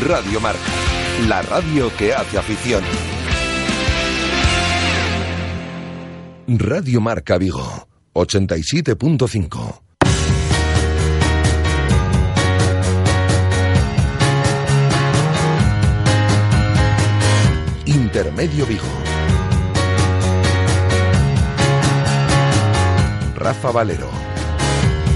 Radio Marca, la radio que hace afición. Radio Marca Vigo, 87.5. Intermedio Vigo. Rafa Valero.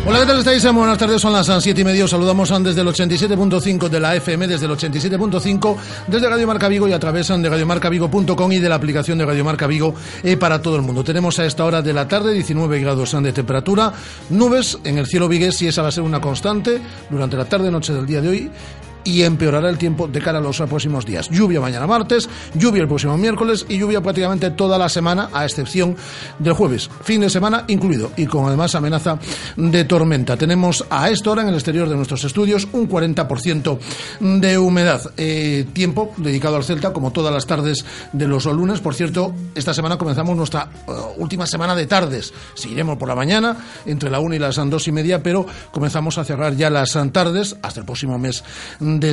Hola, ¿qué tal estáis? Buenas tardes, son las 7 y medio. Saludamos desde el 87.5 de la FM, desde el 87.5, desde Radio Marca Vigo y a través de radiomarcavigo.com y de la aplicación de Radio Marca Vigo eh, para todo el mundo. Tenemos a esta hora de la tarde 19 grados de temperatura, nubes en el cielo vigués y esa va a ser una constante durante la tarde-noche del día de hoy y empeorará el tiempo de cara a los próximos días. Lluvia mañana martes, lluvia el próximo miércoles y lluvia prácticamente toda la semana, a excepción del jueves, fin de semana incluido, y con además amenaza de tormenta. Tenemos a esta hora en el exterior de nuestros estudios un 40% de humedad. Eh, tiempo dedicado al Celta, como todas las tardes de los lunes. Por cierto, esta semana comenzamos nuestra uh, última semana de tardes. Seguiremos por la mañana, entre la 1 y las 2 y media, pero comenzamos a cerrar ya las tardes hasta el próximo mes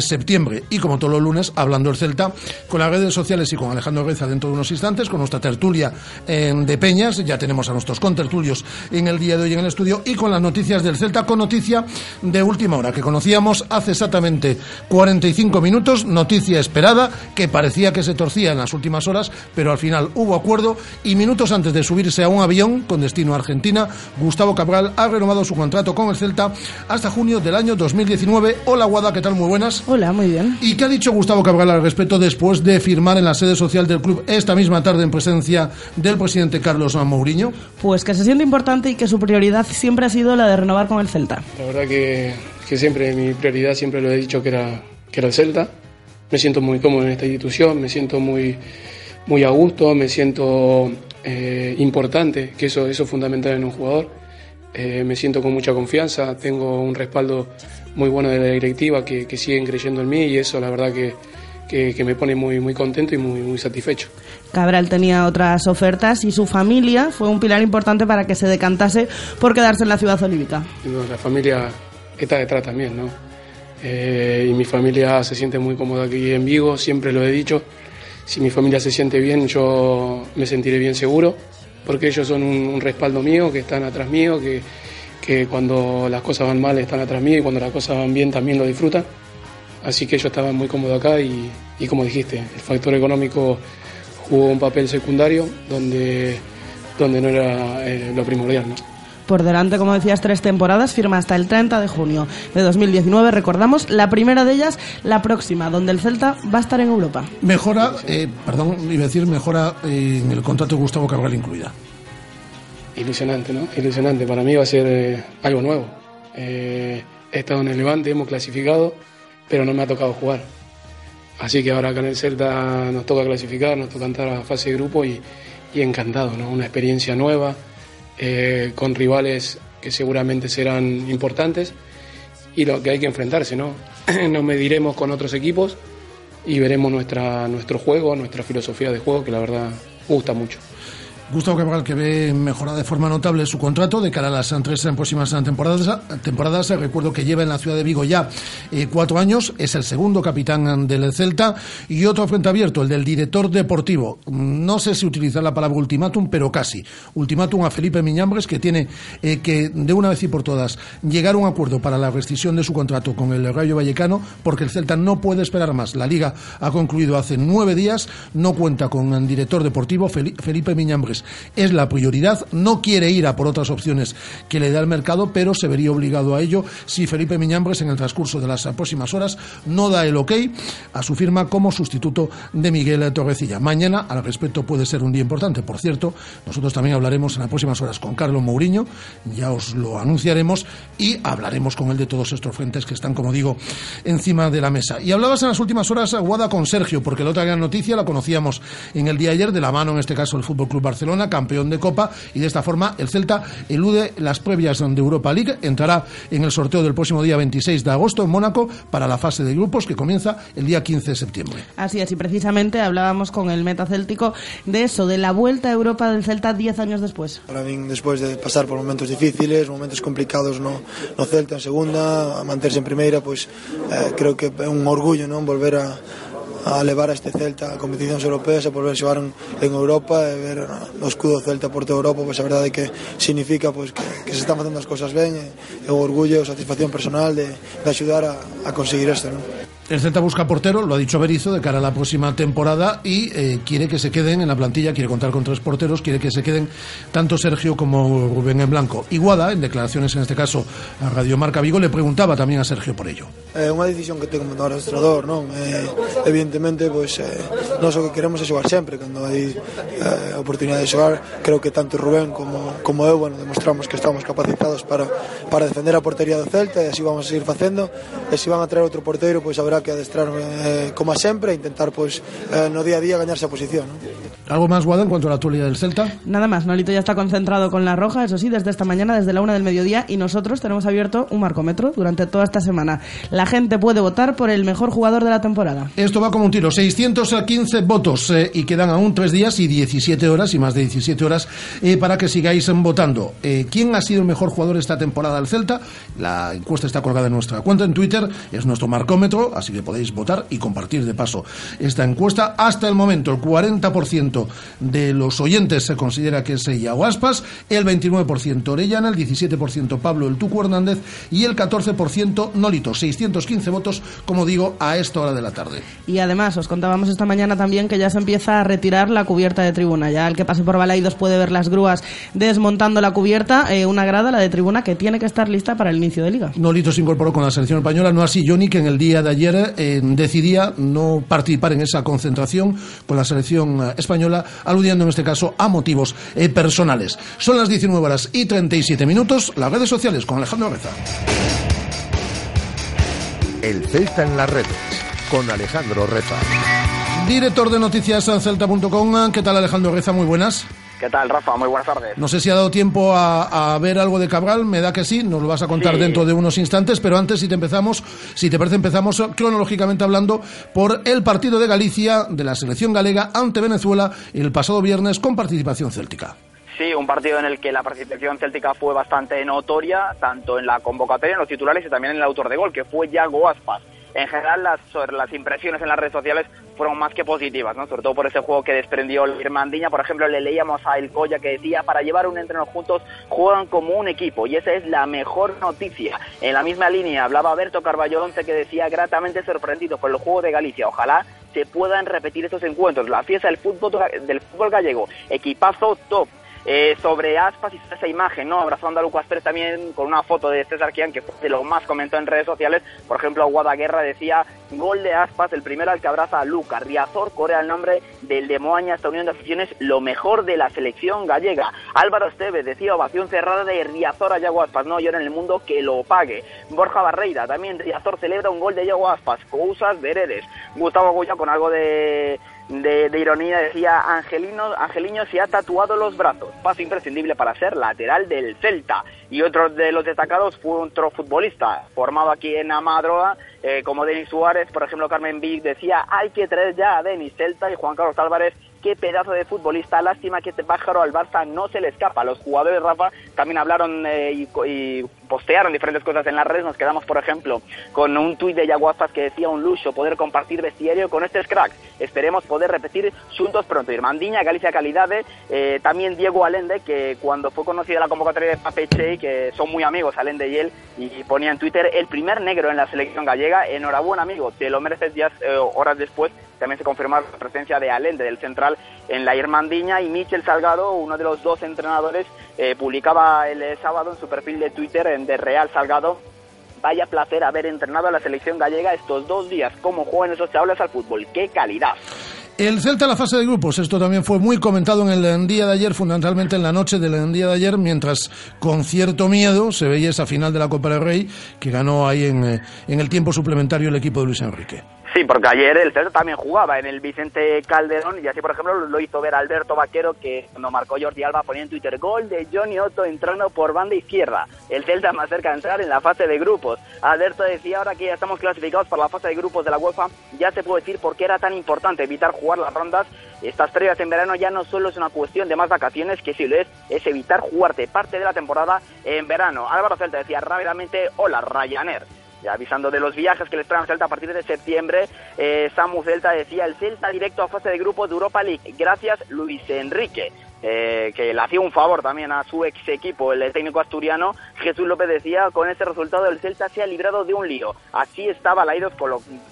septiembre. Y como todos los lunes, hablando el Celta, con las redes sociales y con Alejandro Reza dentro de unos instantes, con nuestra tertulia eh, de Peñas, ya tenemos a nuestros contertulios en el día de hoy en el estudio, y con las noticias del Celta, con noticia de última hora, que conocíamos hace exactamente 45 minutos, noticia esperada, que parecía que se torcía en las últimas horas, pero al final hubo acuerdo, y minutos antes de subirse a un avión con destino a Argentina, Gustavo Cabral ha renovado su contrato con el Celta hasta junio del año 2019. Hola Guada, ¿qué tal? Muy buenas. Hola, muy bien. ¿Y qué ha dicho Gustavo Cabral al respecto después de firmar en la sede social del club esta misma tarde en presencia del presidente Carlos Mourinho? Pues que se siente importante y que su prioridad siempre ha sido la de renovar con el Celta. La verdad que, que siempre mi prioridad, siempre lo he dicho que era, que era el Celta. Me siento muy cómodo en esta institución, me siento muy, muy a gusto, me siento eh, importante, que eso, eso es fundamental en un jugador. Eh, me siento con mucha confianza, tengo un respaldo muy bueno de la directiva que, que siguen creyendo en mí y eso la verdad que, que, que, me pone muy, muy contento y muy, muy satisfecho. Cabral tenía otras ofertas y su familia fue un pilar importante para que se decantase por quedarse en la ciudad olívica. La familia está detrás también, ¿no? Eh, y mi familia se siente muy cómoda aquí en Vigo, siempre lo he dicho. Si mi familia se siente bien, yo me sentiré bien seguro, porque ellos son un, respaldo mío, que están atrás mío, que, que cuando las cosas van mal están atrás mío y cuando las cosas van bien también lo disfrutan. Así que ellos estaban muy cómodos acá y, y como dijiste, el factor económico jugó un papel secundario donde, donde no era eh, lo primordial. ¿no? Por delante, como decías, tres temporadas, firma hasta el 30 de junio de 2019. Recordamos, la primera de ellas, la próxima, donde el Celta va a estar en Europa. Mejora, eh, perdón, iba a decir, mejora eh, en el contrato de Gustavo Cabral incluida ilusionante, ¿no? Ilusionante. Para mí va a ser eh, algo nuevo. Eh, he estado en el Levante, hemos clasificado, pero no me ha tocado jugar. Así que ahora acá en el Celta nos toca clasificar, nos toca entrar a fase de grupo y, y encantado, ¿no? Una experiencia nueva, eh, con rivales que seguramente serán importantes y lo que hay que enfrentarse, ¿no? Nos mediremos con otros equipos y veremos nuestra, nuestro juego, nuestra filosofía de juego, que la verdad gusta mucho. Gustavo Cabral que ve mejorada de forma notable su contrato de cara a las tres próximas temporadas. temporadas. Recuerdo que lleva en la ciudad de Vigo ya eh, cuatro años, es el segundo capitán del Celta y otro frente abierto, el del director deportivo. No sé si utilizar la palabra ultimátum, pero casi. Ultimátum a Felipe Miñambres que tiene eh, que de una vez y por todas llegar a un acuerdo para la rescisión de su contrato con el Rayo Vallecano porque el Celta no puede esperar más. La liga ha concluido hace nueve días, no cuenta con director deportivo Felipe Miñambres es la prioridad. No quiere ir a por otras opciones que le da el mercado, pero se vería obligado a ello si Felipe Miñambres en el transcurso de las próximas horas no da el ok a su firma como sustituto de Miguel Torrecilla. Mañana, al respecto, puede ser un día importante. Por cierto, nosotros también hablaremos en las próximas horas con Carlos Mourinho, ya os lo anunciaremos, y hablaremos con él de todos estos frentes que están, como digo, encima de la mesa. Y hablabas en las últimas horas, Guada, con Sergio, porque la otra gran noticia la conocíamos en el día de ayer, de la mano, en este caso, el Fútbol Club Barcelona, campeón de Copa, y de esta forma el Celta elude las previas de Europa League, entrará en el sorteo del próximo día 26 de agosto en Mónaco para la fase de grupos que comienza el día 15 de septiembre. Así es, y precisamente hablábamos con el metacéltico de eso, de la vuelta a Europa del Celta 10 años después. Para mí, después de pasar por momentos difíciles, momentos complicados no, no Celta en segunda, a mantenerse en primera, pues eh, creo que é un orgullo non volver a, a levar a este Celta a competicións europeas e volver xogar en, en Europa e ver eh, o escudo Celta por toda Europa, pois a verdade que significa pois, que, que se están facendo as cousas ben e, e o orgullo e a satisfacción personal de, de axudar a, a conseguir isto, non? El Celta busca portero, lo ha dicho Berizzo, de cara a la próxima temporada y eh, quiere que se queden en la plantilla, quiere contar con tres porteros, quiere que se queden tanto Sergio como Rubén en blanco. Iguada, en declaraciones en este caso a Radio Marca Vigo, le preguntaba también a Sergio por ello. É eh, decisión que ten como adestrador, non? Eh, evidentemente, pois, eh, nós o que queremos é xogar sempre, cando hai eh, de xogar, creo que tanto Rubén como, como eu, bueno, demostramos que estamos capacitados para, para defender a portería do Celta e así vamos a seguir facendo, e se van a traer outro porteiro, pois habrá que adestrarme eh, como sempre e intentar pues, eh, no día a día gañarse a posición. ¿no? ¿Algo más, Guada, en cuanto a la actualidad del Celta? Nada más, Nolito ya está concentrado con la roja, eso sí, desde esta mañana, desde la una del mediodía, y nosotros tenemos abierto un marcómetro durante toda esta semana. La gente puede votar por el mejor jugador de la temporada. Esto va como un tiro, 615 votos eh, y quedan aún tres días y 17 horas y más de 17 horas eh, para que sigáis votando. Eh, ¿Quién ha sido el mejor jugador esta temporada del Celta? La encuesta está colgada en nuestra cuenta en Twitter, es nuestro marcómetro, así que podéis votar y compartir de paso esta encuesta. Hasta el momento, el 40% de los oyentes se considera que es Iago Aspas, el 29% Orellana, el 17% Pablo El Tuco Hernández y el 14% Nolito. 615 votos, como digo, a esta hora de la tarde. Y además, os contábamos esta mañana también que ya se empieza a retirar la cubierta de tribuna. Ya el que pase por Balaidos puede ver las grúas desmontando la cubierta, eh, una grada, la de tribuna, que tiene que estar lista para el inicio de liga. Nolito se incorporó con la selección española, no así Johnny, que en el día de ayer eh, decidía no participar en esa concentración con la selección eh, española, aludiendo en este caso a motivos eh, personales. Son las 19 horas y 37 minutos, las redes sociales con Alejandro Reza. El Celta en las redes, con Alejandro Reza. Director de noticias en celta.com, ¿qué tal Alejandro Reza? Muy buenas. ¿Qué tal, Rafa? Muy buenas tardes. No sé si ha dado tiempo a, a, ver algo de Cabral, me da que sí, nos lo vas a contar Sí. dentro de unos instantes, pero antes, si te empezamos, si te parece, empezamos cronológicamente hablando por el partido de Galicia de la selección galega ante Venezuela el pasado viernes con participación céltica. Sí, un partido en el que la participación céltica fue bastante notoria, tanto en la convocatoria, en los titulares y también en el autor de gol, que fue Yago Aspas. En general, las, las impresiones en las redes sociales fueron más que positivas, ¿no? sobre todo por ese juego que desprendió el Irmandiña. Por ejemplo, le leíamos a El Coya que decía, para llevar un entreno juntos, juegan como un equipo. Y esa es la mejor noticia. En la misma línea hablaba Berto Carballo Once que decía, gratamente sorprendido por el juego de Galicia. Ojalá se puedan repetir estos encuentros. La fiesta del fútbol, del fútbol gallego. Equipazo top. Eh, sobre Aspas y esa imagen, ¿no? Abrazando a Lucas Pérez también con una foto de César Kian, que fue de lo más comentó en redes sociales. Por ejemplo, Guadaguerra decía, gol de Aspas, el primero al que abraza a Lucas. Riazor corea el nombre del de Moaña, esta unión de aficiones, lo mejor de la selección gallega. Álvaro Esteves decía, ovación cerrada de Riazor a Yago Aspas, no llora en el mundo que lo pague. Borja Barreira, también Riazor celebra un gol de Yago Aspas, Cousas Veredes. Gustavo Goya con algo de de, de, ironía decía Angelino, Angeliño se ha tatuado los brazos, paso imprescindible para ser lateral del Celta. Y otro de los destacados fue otro futbolista formado aquí en Amadroa, eh, como Denis Suárez, por ejemplo Carmen Vic decía hay que traer ya a Denis Celta y Juan Carlos Álvarez qué pedazo de futbolista, lástima que este pájaro al Barça no se le escapa. Los jugadores, Rafa, también hablaron eh, y, y, postearon diferentes cosas en las redes. Nos quedamos, por ejemplo, con un tuit de Yaguaspas que decía un lujo poder compartir vestiario con estos cracks. Esperemos poder repetir juntos pronto. Irmandiña, Galicia Calidades, eh, también Diego Alende, que cuando fue conocida la convocatoria de Papeche, que son muy amigos, Alende y él, y ponía en Twitter el primer negro en la selección gallega. Enhorabuena, amigo, te lo mereces ya eh, horas después también se confirmó la presencia de Alende del central en la Irmandiña y Michel Salgado, uno de los dos entrenadores, eh, publicaba el eh, sábado en su perfil de Twitter en de Real Salgado vaya placer haber entrenado a la selección gallega estos dos días. ¿Cómo juegan esos chavales al fútbol? ¡Qué calidad! El Celta en la fase de grupos, esto también fue muy comentado en el día de ayer, fundamentalmente en la noche del día de ayer, mientras con cierto miedo se veía esa final de la Copa del Rey que ganó ahí en, eh, en el tiempo suplementario el equipo de Luis Enrique. Sí, porque ayer el Celta también jugaba en el Vicente Calderón y así, por ejemplo, lo hizo ver Alberto Vaquero, que cuando marcó Jordi Alba ponía en Twitter gol de Johnny Otto entrando por banda izquierda. El Celta más cerca de entrar en la fase de grupos. Alberto decía, ahora que ya estamos clasificados para la fase de grupos de la UEFA, ya se puede decir por qué era tan importante evitar jugar las rondas. Estas previas en verano ya no solo es una cuestión de más vacaciones, que si lo es, es evitar jugarte parte de la temporada en verano. Álvaro Celta decía rápidamente, hola Ryanair avisando de los viajes que les traen Celta a partir de septiembre. Eh, Samu Celta decía el Celta directo a fase de grupo de Europa League. Gracias Luis Enrique. Eh, que le hacía un favor también a su ex equipo, el técnico asturiano. Jesús López decía, con este resultado el Celta se ha librado de un lío. Así estaba Laidos,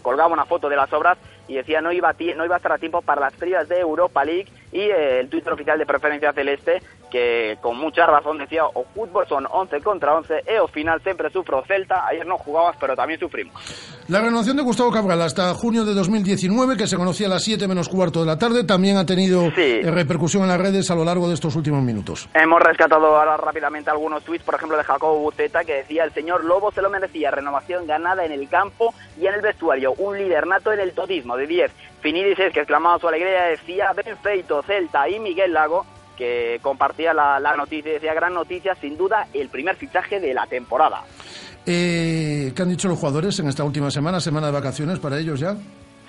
colgaba una foto de las obras y decía no iba a, no iba a estar a tiempo para las previas de Europa League y eh, el Twitter oficial de Preferencia Celeste que con mucha razón decía o fútbol son 11 contra 11 e o final siempre sufro Celta, ayer no jugabas pero también sufrimos. La renovación de Gustavo Cabral hasta junio de 2019 que se conocía a las 7 menos cuarto de la tarde también ha tenido eh, repercusión en las redes a lo largo de estos últimos minutos. Hemos rescatado ahora rápidamente algunos tweets, por ejemplo de Jacobo Buceta que decía el señor Lobo se lo merecía, renovación ganada en el campo y en el vestuario, un líder nato en el todismo de 10. Finidis que exclamaba su alegría decía Benfeito, Celta y Miguel Lago que compartía la, noticia, decía gran noticia, sin duda el primer fichaje de la temporada. Eh, ¿Qué han dicho los jugadores en esta última semana, semana de vacaciones para ellos ya?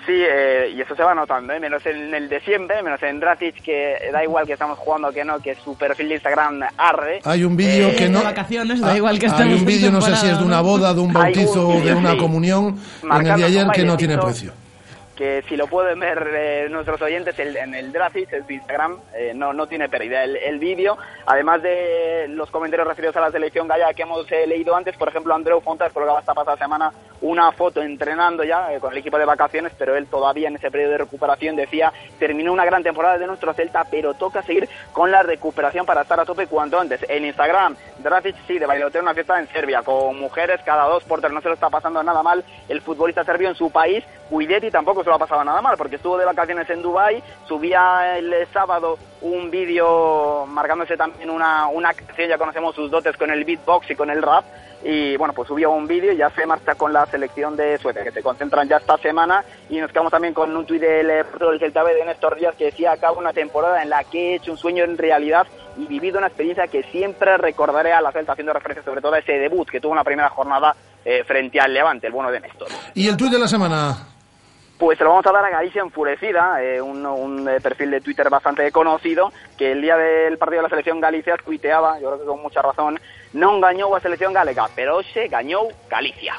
Sí, eh, y eso se va notando, ¿eh? menos en el de siempre, menos en Dracic, que da igual que estamos jugando que no, que su perfil de Instagram arde. Hay un vídeo eh, que no... vacaciones, da igual que Hay un vídeo, no sé si es de una boda, de un bautizo, o de una comunión, en el de ayer que no tiene precio que si lo pueden ver eh, nuestros oyentes en el Dracis, en su Instagram, eh, no, no tiene pérdida el, vídeo. Además de los comentarios referidos a la selección gallega que hemos eh, leído antes, por ejemplo, Andreu Fontas colgaba esta pasada semana una foto entrenando ya con el equipo de vacaciones, pero él todavía en ese periodo de recuperación decía, terminó una gran temporada de nuestro Celta, pero toca seguir con la recuperación para estar a tope cuanto antes. En Instagram, Dracic sí, de bailoteo una fiesta en Serbia, con mujeres cada dos por tres, no se lo está pasando nada mal el futbolista serbio en su país, Cuidetti tampoco se lo ha pasado nada mal, porque estuvo de vacaciones en Dubai subía el sábado un vídeo marcándose también una, una canción, ya conocemos sus dotes con el beatbox y con el rap, y bueno, pues subió un vídeo y ya se marcha con la selección de Suecia, que se concentran ya esta semana, y nos quedamos también con un tuit del eh, del Celta B de Néstor Díaz que decía, acabo una temporada en la que he hecho un sueño en realidad y vivido una experiencia que siempre recordaré a la Celta, haciendo referencia sobre todo a ese debut que tuvo una primera jornada eh, frente al Levante, el bueno de Néstor. ¿Y el tuit de la semana? Pues se lo vamos a dar a Galicia Enfurecida, eh, un, eh, perfil de Twitter bastante conocido, que el día del partido de la selección Galicia tuiteaba, yo creo que con mucha razón, no engañó a selección galega, pero se engañó Galicia.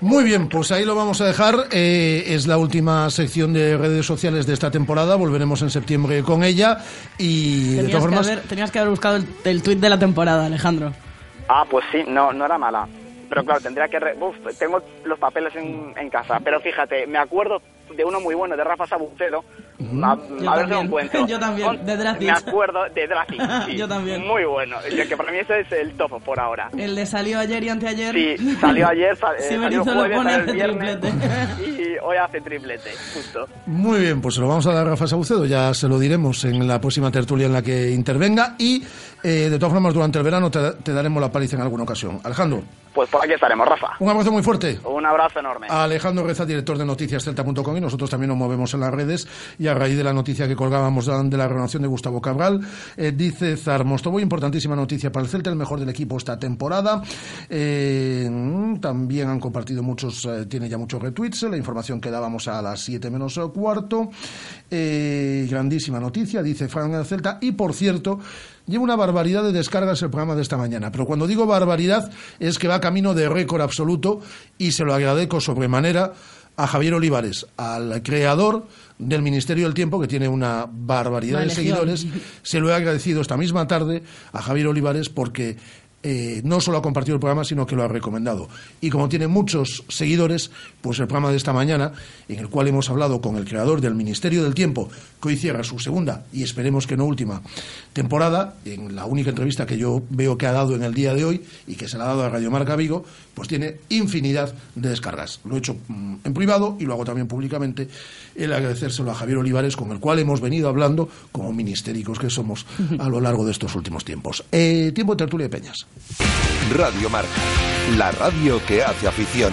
Muy bien, pues ahí lo vamos a dejar. Eh, es la última sección de redes sociales de esta temporada. Volveremos en septiembre con ella. Y tenías, de todas formas... que haber, tenías que haber buscado el, el tuit de la temporada, Alejandro. Ah, pues sí, no, no era mala. Pero claro, tendría que... Uf, tengo los papeles en, en casa. Pero fíjate, me acuerdo de uno muy bueno, de Rafa Sabucedo. a, ver si lo encuentro. Yo también, de Dracis. Me acuerdo de Dracis. Sí, Yo también. Muy bueno. Que para mí ese es el top por ahora. El de salió ayer y anteayer. Sí, salió ayer, sal, sí, eh, salió jueves, lo pone el viernes. Y hoy hace triplete, justo. Muy bien, pues se lo vamos a dar a Rafa Sabucedo. Ya se lo diremos en la próxima tertulia en la que intervenga. Y eh, de todas formas, durante el verano te, te daremos la paliza en alguna ocasión. Alejandro. Pues por aquí estaremos, Rafa. Un abrazo muy fuerte. Un abrazo enorme. Alejandro Reza, director de noticiascelta.com y nosotros también nos movemos en las redes y a raíz de la noticia que colgábamos de la renovación de Gustavo Cabral, eh, dice Zarmostovo, importantísima noticia para el Celta, el mejor del equipo esta temporada. Eh, también han compartido muchos, eh, tiene ya muchos retweets, la información que dábamos a las 7 menos cuarto. grandísima noticia, dice Fran Celta. Y por cierto, Lleva una barbaridad de descargas el programa de esta mañana, pero cuando digo barbaridad es que va camino de récord absoluto y se lo agradezco sobremanera a Javier Olivares, al creador del Ministerio del Tiempo, que tiene una barbaridad de seguidores. Se lo he agradecido esta misma tarde a Javier Olivares porque eh, no solo ha compartido el programa, sino que lo ha recomendado. Y como tiene muchos seguidores, pues el programa de esta mañana, en el cual hemos hablado con el creador del Ministerio del Tiempo, que hoy cierra su segunda y esperemos que no última temporada, en la única entrevista que yo veo que ha dado en el día de hoy y que se la ha dado a Radio Marca Vigo, pues tiene infinidad de descargas. Lo he hecho mm, en privado y lo hago también públicamente. El agradecérselo a Javier Olivares, con el cual hemos venido hablando como ministéricos que somos a lo largo de estos últimos tiempos. Eh, tiempo de tertulia de Peñas. Radio Marca, la radio que hace afición.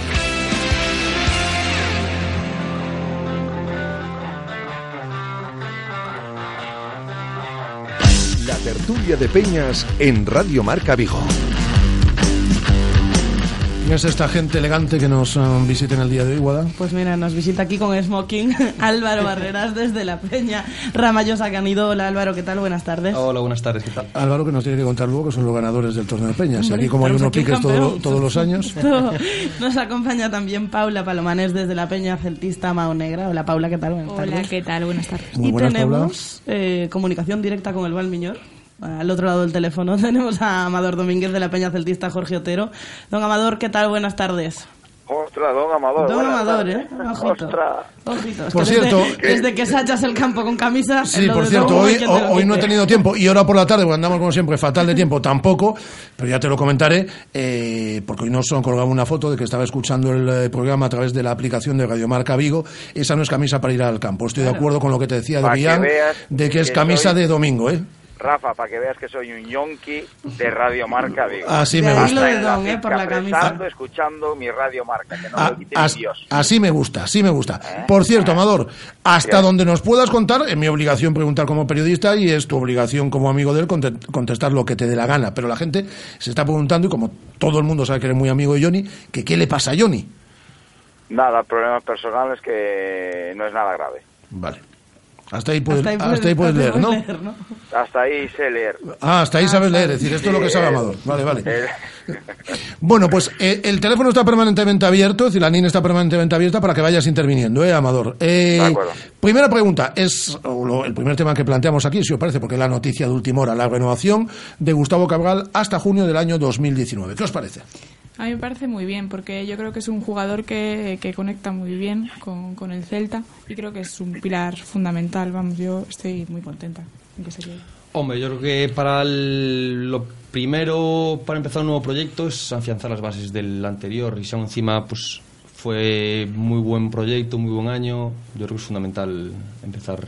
Tertulia de Peñas en Radio Marca Vigo. ¿Quién es esta gente elegante que nos um, visita en el día de hoy, Guada? Pues mira, nos visita aquí con smoking Álvaro Barreras desde La Peña Ramallosa Canido. Hola Álvaro, ¿qué tal? Buenas tardes. Hola, buenas tardes, ¿qué tal? Álvaro que nos tiene que contar luego que son los ganadores del torneo de Peñas. Hombre, aquí como hay piques todo- todos los años. Nos acompaña también Paula Palomanes desde La Peña Celtista Mao Negra. Hola Paula, ¿qué tal? Buenas Hola, tardes. ¿qué tal? Buenas tardes. Muy y buenas, tenemos eh, comunicación directa con el Valmiñor. Al otro lado del teléfono tenemos a Amador Domínguez de la Peña Celtista Jorge Otero. Don Amador, ¿qué tal? Buenas tardes. Ostras, don Amador. Don Amador, tardes. ¿eh? Ojito. Ostras. Ojito. Es Por que desde- cierto- desde, que sachas el campo con camisa. Sí, por cierto, hoy, ¿quién te lo hoy no he tenido tiempo y ahora por la tarde, porque andamos como siempre fatal de tiempo, tampoco, pero ya te lo comentaré, eh, porque hoy nos han colgado una foto de que estaba escuchando el eh, programa a través de la aplicación de Radiomarca Vigo. Esa no es camisa para ir al campo. Estoy de acuerdo con lo que te decía de de que es que camisa soy- de domingo, ¿eh? Rafa, para que veas que soy un yonki de Radio Marca Vigo. Así me De ahí gusta. de Don, ¿eh? Por la camisa. escuchando mi Radio Marca, que no A- me quite ni as- Dios. así me gusta, así me gusta. Por cierto, Amador, hasta donde nos puedas contar, es mi obligación preguntar como periodista y es tu obligación como amigo de él conte- contestar lo que te dé la gana. Pero la gente se está preguntando, y como todo el mundo sabe que eres muy amigo de Johnny, que qué le pasa a Johnny. Nada, problemas personales que no es nada grave. Vale. Hasta ahí puedes, Hasta ahí puedes- hasta ahí puedes leer, ¿no? leer, ¿no? Hasta ahí sé leer. Ah, hasta ahí sabes leer, es decir, esto es lo que sabe Amador. Vale, vale. eh, Bueno, pues eh, el teléfono está permanentemente abierto, es decir, la NIN está permanentemente abierta para que vayas interviniendo, ¿eh, Amador? Eh, De acuerdo. Primera pregunta, es o lo- el primer tema que planteamos aquí, si os parece, porque es la noticia de última hora, la renovación de Gustavo Cabral hasta junio del año 2019. ¿Qué os parece? A mí me parece muy bien, porque yo creo que es un jugador que, que conecta muy bien con, con el Celta y creo que es un pilar fundamental. Vamos, yo estoy muy contenta Hombre, yo creo que para el- lo primero, para empezar un nuevo proyecto, es afianzar las bases del anterior. Y si aún encima, pues fue muy buen proyecto, muy buen año, yo creo que es fundamental empezar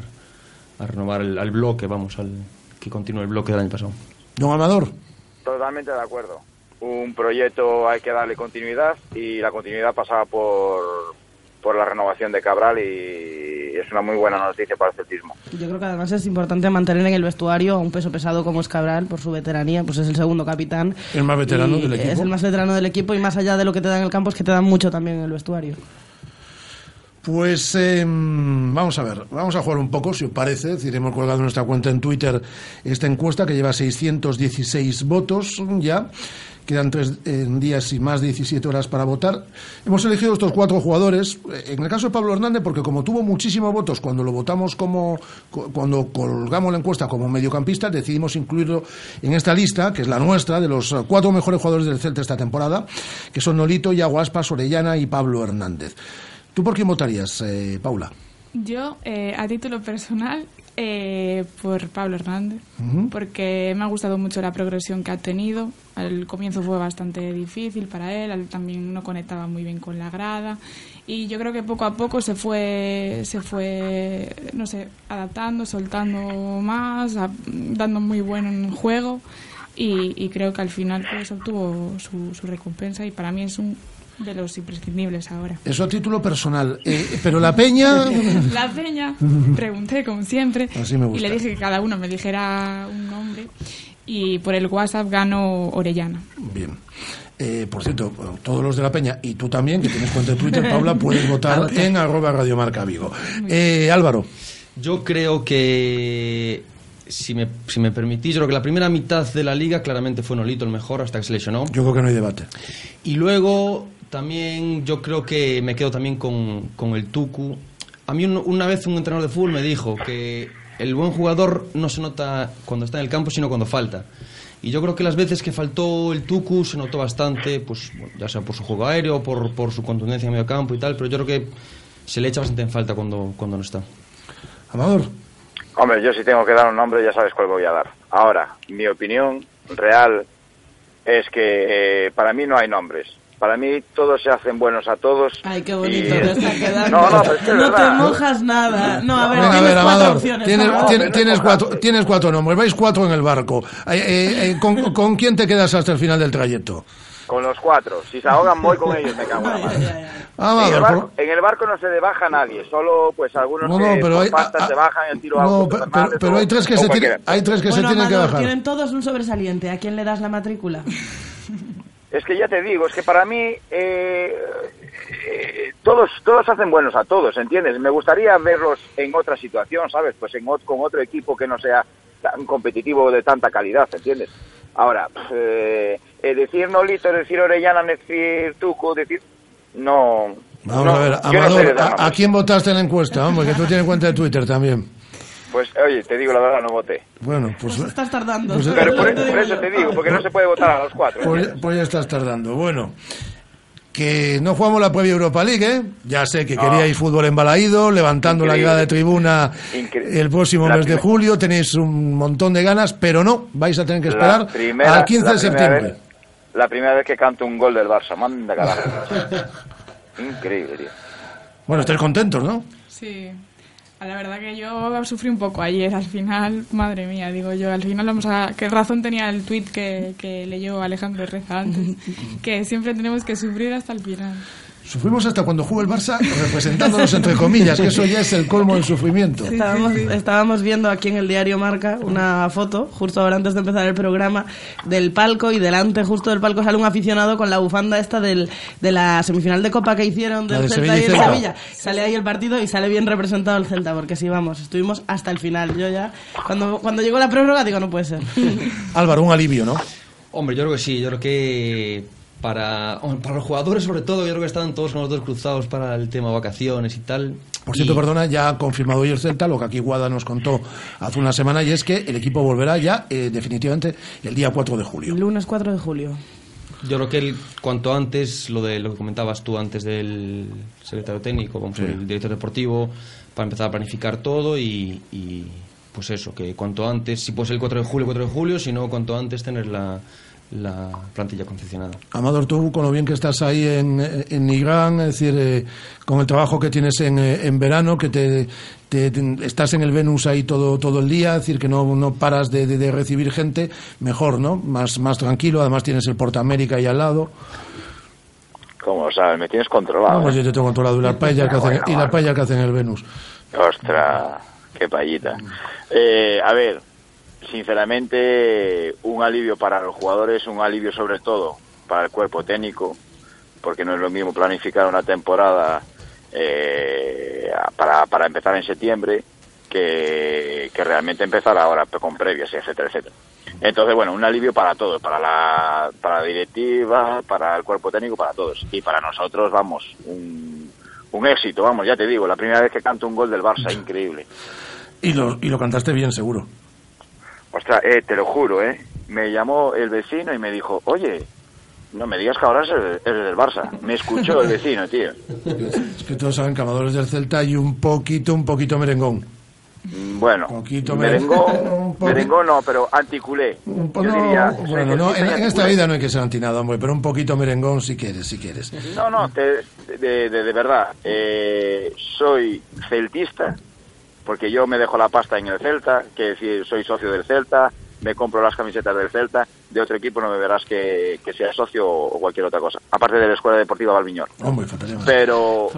a renovar el, al bloque, vamos, al que continúe el bloque del año pasado. Don Amador. Totalmente de acuerdo. Un proyecto hay que darle continuidad y la continuidad pasaba por, por la renovación de Cabral y es una muy buena noticia para el celtismo. Yo creo que además es importante mantener en el vestuario a un peso pesado como es Cabral por su veteranía, pues es el segundo capitán. El más veterano del equipo. Es el más veterano del equipo y más allá de lo que te da en el campo es que te dan mucho también en el vestuario. Pues eh, vamos a ver, vamos a jugar un poco, si os parece. Es decir, hemos colgado en nuestra cuenta en Twitter esta encuesta que lleva 616 votos ya. Quedan tres eh, días y más de 17 horas para votar. Hemos elegido estos cuatro jugadores. En el caso de Pablo Hernández, porque como tuvo muchísimos votos cuando lo votamos como, cu- cuando colgamos la encuesta como mediocampista, decidimos incluirlo en esta lista, que es la nuestra, de los eh, cuatro mejores jugadores del Celta esta temporada, que son Nolito, Iago Aspas, Orellana y Pablo Hernández. ¿Tú por quién votarías, eh, Paula? Yo, eh, a título personal, eh, por Pablo Hernández, Ujú. porque me ha gustado mucho la progresión que ha tenido. Al comienzo fue bastante difícil para él, también no conectaba muy bien con la grada y yo creo que poco a poco se fue, se fue, no sé, adaptando, soltando más, a- dando muy buen juego y, y creo que al final pues obtuvo su, su recompensa y para mí es un de los imprescindibles ahora. Eso a título personal. Eh, pero la Peña... La peña, pregunté como siempre Así me y gusta. le dije que cada uno me dijera un nombre y por el WhatsApp ganó Orellana. Bien. Eh, por cierto, todos los de la Peña y tú también, que tienes cuenta de Twitter, Paula, puedes votar en arroba radiomarca Vigo. Eh, Álvaro. Yo creo que, si me, si me permitís, yo creo que la primera mitad de la liga claramente fue Nolito el mejor hasta que se lesionó. Yo creo que no hay debate. Y luego también yo creo que me quedo también con, con el Tucu. A mí un- una vez un entrenador de fútbol me dijo que el buen jugador no se nota cuando está en el campo, sino cuando falta. Y yo creo que las veces que faltó el Tucu se notó bastante, pues bueno, ya sea por su juego aéreo, por, por su contundencia en medio campo y tal, pero yo creo que se le echa bastante en falta cuando, cuando no está. Amador. Hombre, yo si tengo que dar un nombre ya sabes cuál voy a dar. Ahora, mi opinión real es que eh, para mí no hay nombres. Para mí todos se hacen buenos a todos. Ay, qué bonito y- te está quedando. No, no, pero es que No te mojas nada. No, a ver, Venga, a tienes ver, cuatro Amador. opciones. Tienes, tienes- tienes cuatro, tienes cuatro nombres. Vais cuatro en el barco. Eh, eh, eh, ¿con, con quién te quedas hasta el final del trayecto? Con los cuatro. Si se ahogan voy con ellos, me cago en la mano. En el, barco, en el barco no se debaja nadie, solo pues algunos No, que no, pero hay- pasta ah, se bajan el tiro a No, pero, pero- pero hay tres que se tienen, hay tres que Bueno, se tienen que bajar. tienen todos un sobresaliente. ¿A quién le das la matrícula? Es que ya te digo, es que para mí eh, eh, todos todos hacen buenos a todos, ¿entiendes? Me gustaría verlos en otra situación, ¿sabes? Pues en con otro equipo que no sea tan competitivo de tanta calidad, ¿entiendes? Ahora, eh, eh, decir Nolito, decir Orellana, decir Tuco, decir... No... Vamos no, a ver, no Amador, ¿a, quién votaste en la encuesta? Hombre, que tú tienes cuenta de Twitter también. Pues, oye, te digo la verdad, no voté. Bueno, pues, Estás tardando. Pues, Pero por, por eso te digo, porque no se puede votar a los cuatro. pues, pues ya estás tardando. Bueno, que no jugamos la previa Europa League, ¿eh? Ya sé que No. queríais fútbol embalaído, levantando la grada de tribuna Increíble. el próximo La mes de julio. Tenéis un montón de ganas, pero no, vais a tener que esperar primera- al 15 de septiembre. vez- la primera vez que canto un gol del Barça, manda carajo. Increíble, tío. Bueno, estáis contentos, ¿no? Sí. La verdad que yo sufrí un poco ayer, al final, madre mía, digo yo, al final vamos a... ¿Qué razón tenía el tuit que, que leyó Alejandro Reza antes? que siempre tenemos que sufrir hasta el final. Sufrimos hasta cuando juega el Barça representándonos entre comillas, que eso ya es el colmo del sufrimiento. Estábamos, estábamos viendo aquí en el diario Marca una foto, justo ahora antes de empezar el programa, del palco y delante justo del palco sale un aficionado con la bufanda esta del, de la semifinal de Copa que hicieron del de Celta Sevilla y el. Sevilla. Sale ahí el partido y sale bien representado el Celta, porque sí, vamos, estuvimos hasta el final. Yo ya, cuando, cuando llegó la prórroga, digo, no puede ser. Álvaro, un alivio, ¿no? Hombre, yo creo que sí, yo creo que para, para los jugadores sobre todo, yo creo que estaban todos con los dos cruzados para el tema vacaciones y tal. Por cierto, Y- perdona, ya ha confirmado hoy el Celta lo que aquí Guada nos contó hace una semana y es que el equipo volverá ya eh, definitivamente el día 4 de julio. Lunes 4 de julio. Yo creo que el, cuanto antes, lo de lo que comentabas tú antes del secretario técnico, vamos, Sí. el director deportivo, para empezar a planificar todo y, y, pues eso, que cuanto antes, si puede ser el 4 de julio, 4 de julio, si no, cuanto antes tener la, la plantilla confeccionada. Amador, tú con lo bien que estás ahí en, en Nigrán, es decir, eh, con el trabajo que tienes en, eh, en verano, que te, te- te- estás en el Venus ahí todo, todo el día, es decir, que no, no paras de, de- de recibir gente, mejor, ¿no? Más, más tranquilo, además tienes el Porta América ahí al lado. ¿Cómo sabes? Me tienes controlado. No, pues ¿eh? yo te tengo controlado y la paella que hacen, y la paella que hacen en el Venus. Ostras, qué payita. Eh, a ver, sinceramente, un alivio para los jugadores, un alivio sobre todo para el cuerpo técnico, porque no es lo mismo planificar una temporada eh, para, para empezar en septiembre que, que realmente empezar ahora con previas, etcétera, etcétera. Entonces, bueno, un alivio para todos, para la, para la directiva, para el cuerpo técnico, para todos. Y para nosotros, vamos, un, un éxito, vamos, ya te digo, la primera vez que canto un gol del Barça, increíble. Y lo, y lo cantaste bien, seguro. Ostras, eh, te lo juro, ¿eh? Me llamó el vecino y me dijo, oye, no me digas que ahora eres, eres del Barça. Me escuchó el vecino, tío. Es que todos saben que amadores del Celta y un poquito, un poquito merengón. Bueno, Poquito merengón, merengón no, pero anticulé. Yo diría, Bueno, no, en, en esta vida no hay que ser antinado, hombre, pero un poquito merengón si quieres, si quieres. No, no, te- de, de, de verdad. eh, soy celtista, porque yo me dejo la pasta en el Celta, que decir, soy socio del Celta, me compro las camisetas del Celta, de otro equipo no me verás que, que sea socio o cualquier otra cosa, aparte de la Escuela Deportiva Valviñor. Hombre. Pero,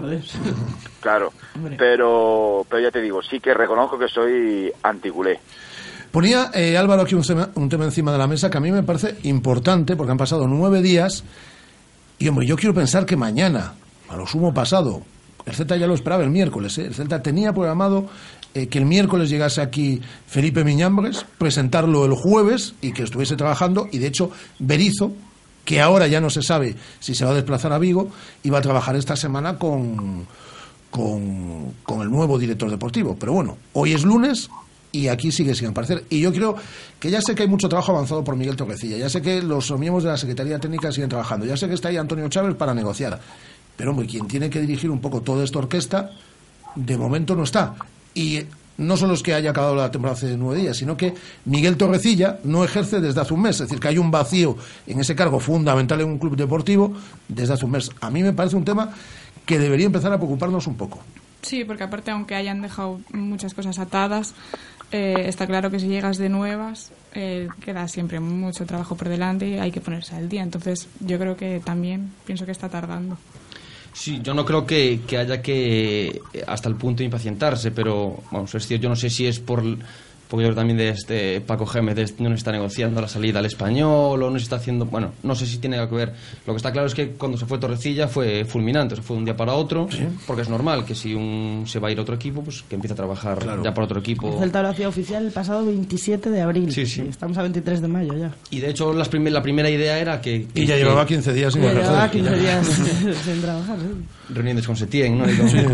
claro, pero, pero ya te digo, sí que reconozco que soy anticulé. Ponía eh, Álvaro aquí un tema, un tema encima de la mesa que a mí me parece importante porque han pasado nueve días y, hombre, yo quiero pensar que mañana, a lo sumo pasado, el Celta ya lo esperaba el miércoles, ¿eh? el Celta tenía programado eh, que el miércoles llegase aquí Felipe Miñambres, presentarlo el jueves y que estuviese trabajando y, de hecho, Berizo, que ahora ya no se sabe si se va a desplazar a Vigo, iba a trabajar esta semana con, con, con el nuevo director deportivo. Pero bueno, hoy es lunes y aquí sigue sin aparecer. Y yo creo que ya sé que hay mucho trabajo avanzado por Miguel Torrecilla, ya sé que los miembros de la Secretaría Técnica siguen trabajando, ya sé que está ahí Antonio Chávez para negociar. Pero hombre, quien tiene que dirigir un poco toda esta orquesta, de momento no está. Y no solo es que haya acabado la temporada hace nueve días, sino que Miguel Torrecilla no ejerce desde hace un mes. Es decir, que hay un vacío en ese cargo fundamental en un club deportivo desde hace un mes. A mí me parece un tema que debería empezar a preocuparnos un poco. Sí, porque aparte, aunque hayan dejado muchas cosas atadas, eh, está claro que si llegas de nuevas, eh, queda siempre mucho trabajo por delante y hay que ponerse al día. Entonces, yo creo que también pienso que está tardando. Sí, yo no creo que, haya que eh, hasta el punto de impacientarse, pero vamos, es cierto, yo no sé si es por porque yo creo también de este Paco Gémez de este- no está negociando la salida al español o no se está haciendo, bueno, no sé si tiene algo que ver. Lo que está claro es que cuando se fue Torrecilla fue fulminante, se fue de un día para otro, porque es normal que si un se va a ir a otro equipo, pues que empiece a trabajar ya para otro equipo. El Celta lo hacía oficial el pasado 27 de abril. Sí, sí. Estamos a 23 de mayo ya. Y de hecho las primer- la primera idea era que... Y ya que- llevaba 15 días sin llevaba 15 Ya. días sin trabajar. sí. reuniones con Setién, ¿no?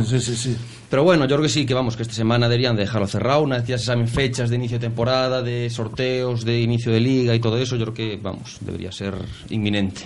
Sí, sí, sí. Pero bueno, yo creo que sí, que vamos, que esta semana deberían dejarlo cerrado, una vez ya se saben fechas de inicio de temporada, de sorteos, de inicio de liga y todo eso, yo creo que, vamos, debería ser inminente.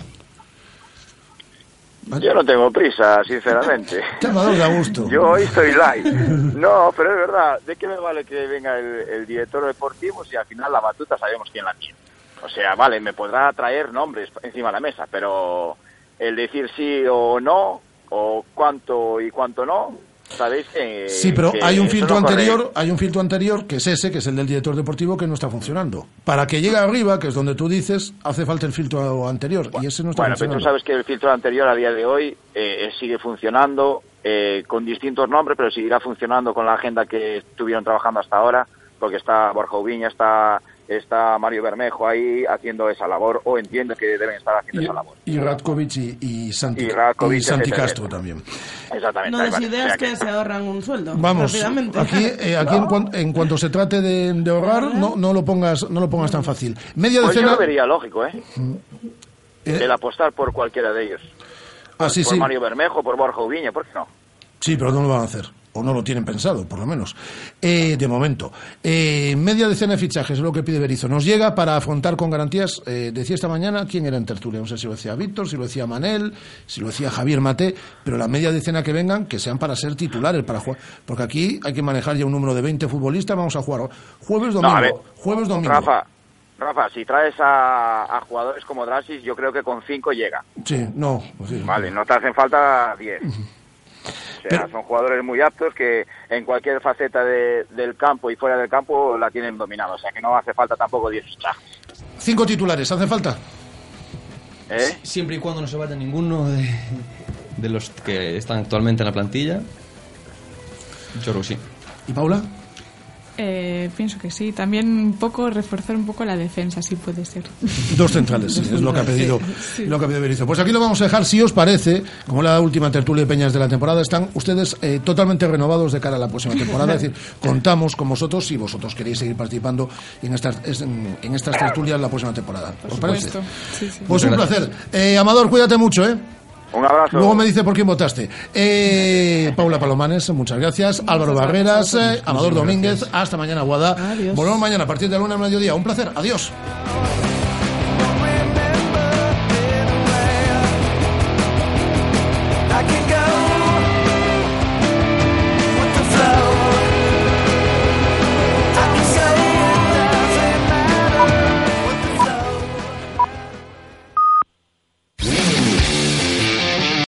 Yo no tengo prisa, sinceramente. De gusto. Yo hoy estoy light. No, pero es verdad. ¿De qué me vale que venga el, el director deportivo si al final la batuta sabemos quién la tiene? O sea, vale, me podrá traer nombres encima de la mesa, pero el decir sí o no, o cuánto y cuánto no, sabéis que... Sí, pero que hay un filtro no corre. anterior, hay un filtro anterior que es ese, que es el del director deportivo que no está funcionando. Para que llegue arriba, que es donde tú dices, hace falta el filtro anterior y ese no está Bueno, pero tú funcionando. sabes que el filtro anterior a día de hoy eh, sigue funcionando eh, con distintos nombres, pero seguirá funcionando con la agenda que estuvieron trabajando hasta ahora, porque está Borja Ubiña, está, está Mario Bermejo ahí haciendo esa labor, o entiendo que deben estar haciendo esa labor. Y Ratkovic y, y Santi, Y Ratkovic, y Santi etcétera, Castro también. Exactamente. No des ideas que se ahorran un sueldo. Vamos, rápidamente. aquí, eh, aquí en, cuan- en cuanto se trate de, de ahorrar, no, no lo pongas, no lo pongas tan fácil. Media Pues yo decena. lo vería lógico, ¿eh? Eh, El apostar por cualquiera de ellos. ah, sí, por sí. Mario Bermejo, por Borja Ubiña, ¿por qué no? Sí, pero no lo van a hacer. O no lo tienen pensado, por lo menos. Eh, de momento. Eh, media decena de fichajes es lo que pide Berizzo. Nos llega para afrontar con garantías. eh, decía esta mañana quién era en tertulia. No sé si lo decía Víctor, si lo decía Manel, si lo decía Javier Mate. Pero la media decena que vengan, que sean para ser titulares, para jugar. Porque aquí hay que manejar ya un número de 20 futbolistas. Vamos a jugar jueves, No, domingo. ver, jueves, domingo. Rafa, Rafa, si traes a, a jugadores como Drasis, yo creo que con cinco llega. Sí, no. sí. Vale, no te hacen falta 10. O sea, son jugadores muy aptos que en cualquier faceta de- del campo y fuera del campo la tienen dominada. O sea, que no hace falta tampoco 10 fichajes. Cinco titulares, ¿hace falta? ¿eh? Siempre y cuando no se vaya ninguno de, de los que están actualmente en la plantilla, yo creo que sí. ¿Y Paula? Eh, pienso que sí. También un poco reforzar un poco la defensa, si puede ser. Dos centrales, sí, es lo que ha pedido, Sí. lo que ha pedido Berizzo. Pues aquí lo vamos a dejar, si os parece, como la última tertulia de Peñas de la temporada, están ustedes eh, totalmente renovados de cara a la próxima temporada. Es decir, contamos con vosotros si vosotros queréis seguir participando en estas, en, en estas tertulias la próxima temporada. ¿Os parece? supuesto. Sí, sí. Pues un placer. Eh, Amador, cuídate mucho, ¿eh? Un abrazo. Luego me dice por quién votaste. Eh, Paula Palomanes, muchas gracias. Álvaro Barreras, eh, Amador Domínguez. Hasta mañana, Guada. Adiós. Volvemos mañana a partir de la una al mediodía. Un placer. Adiós.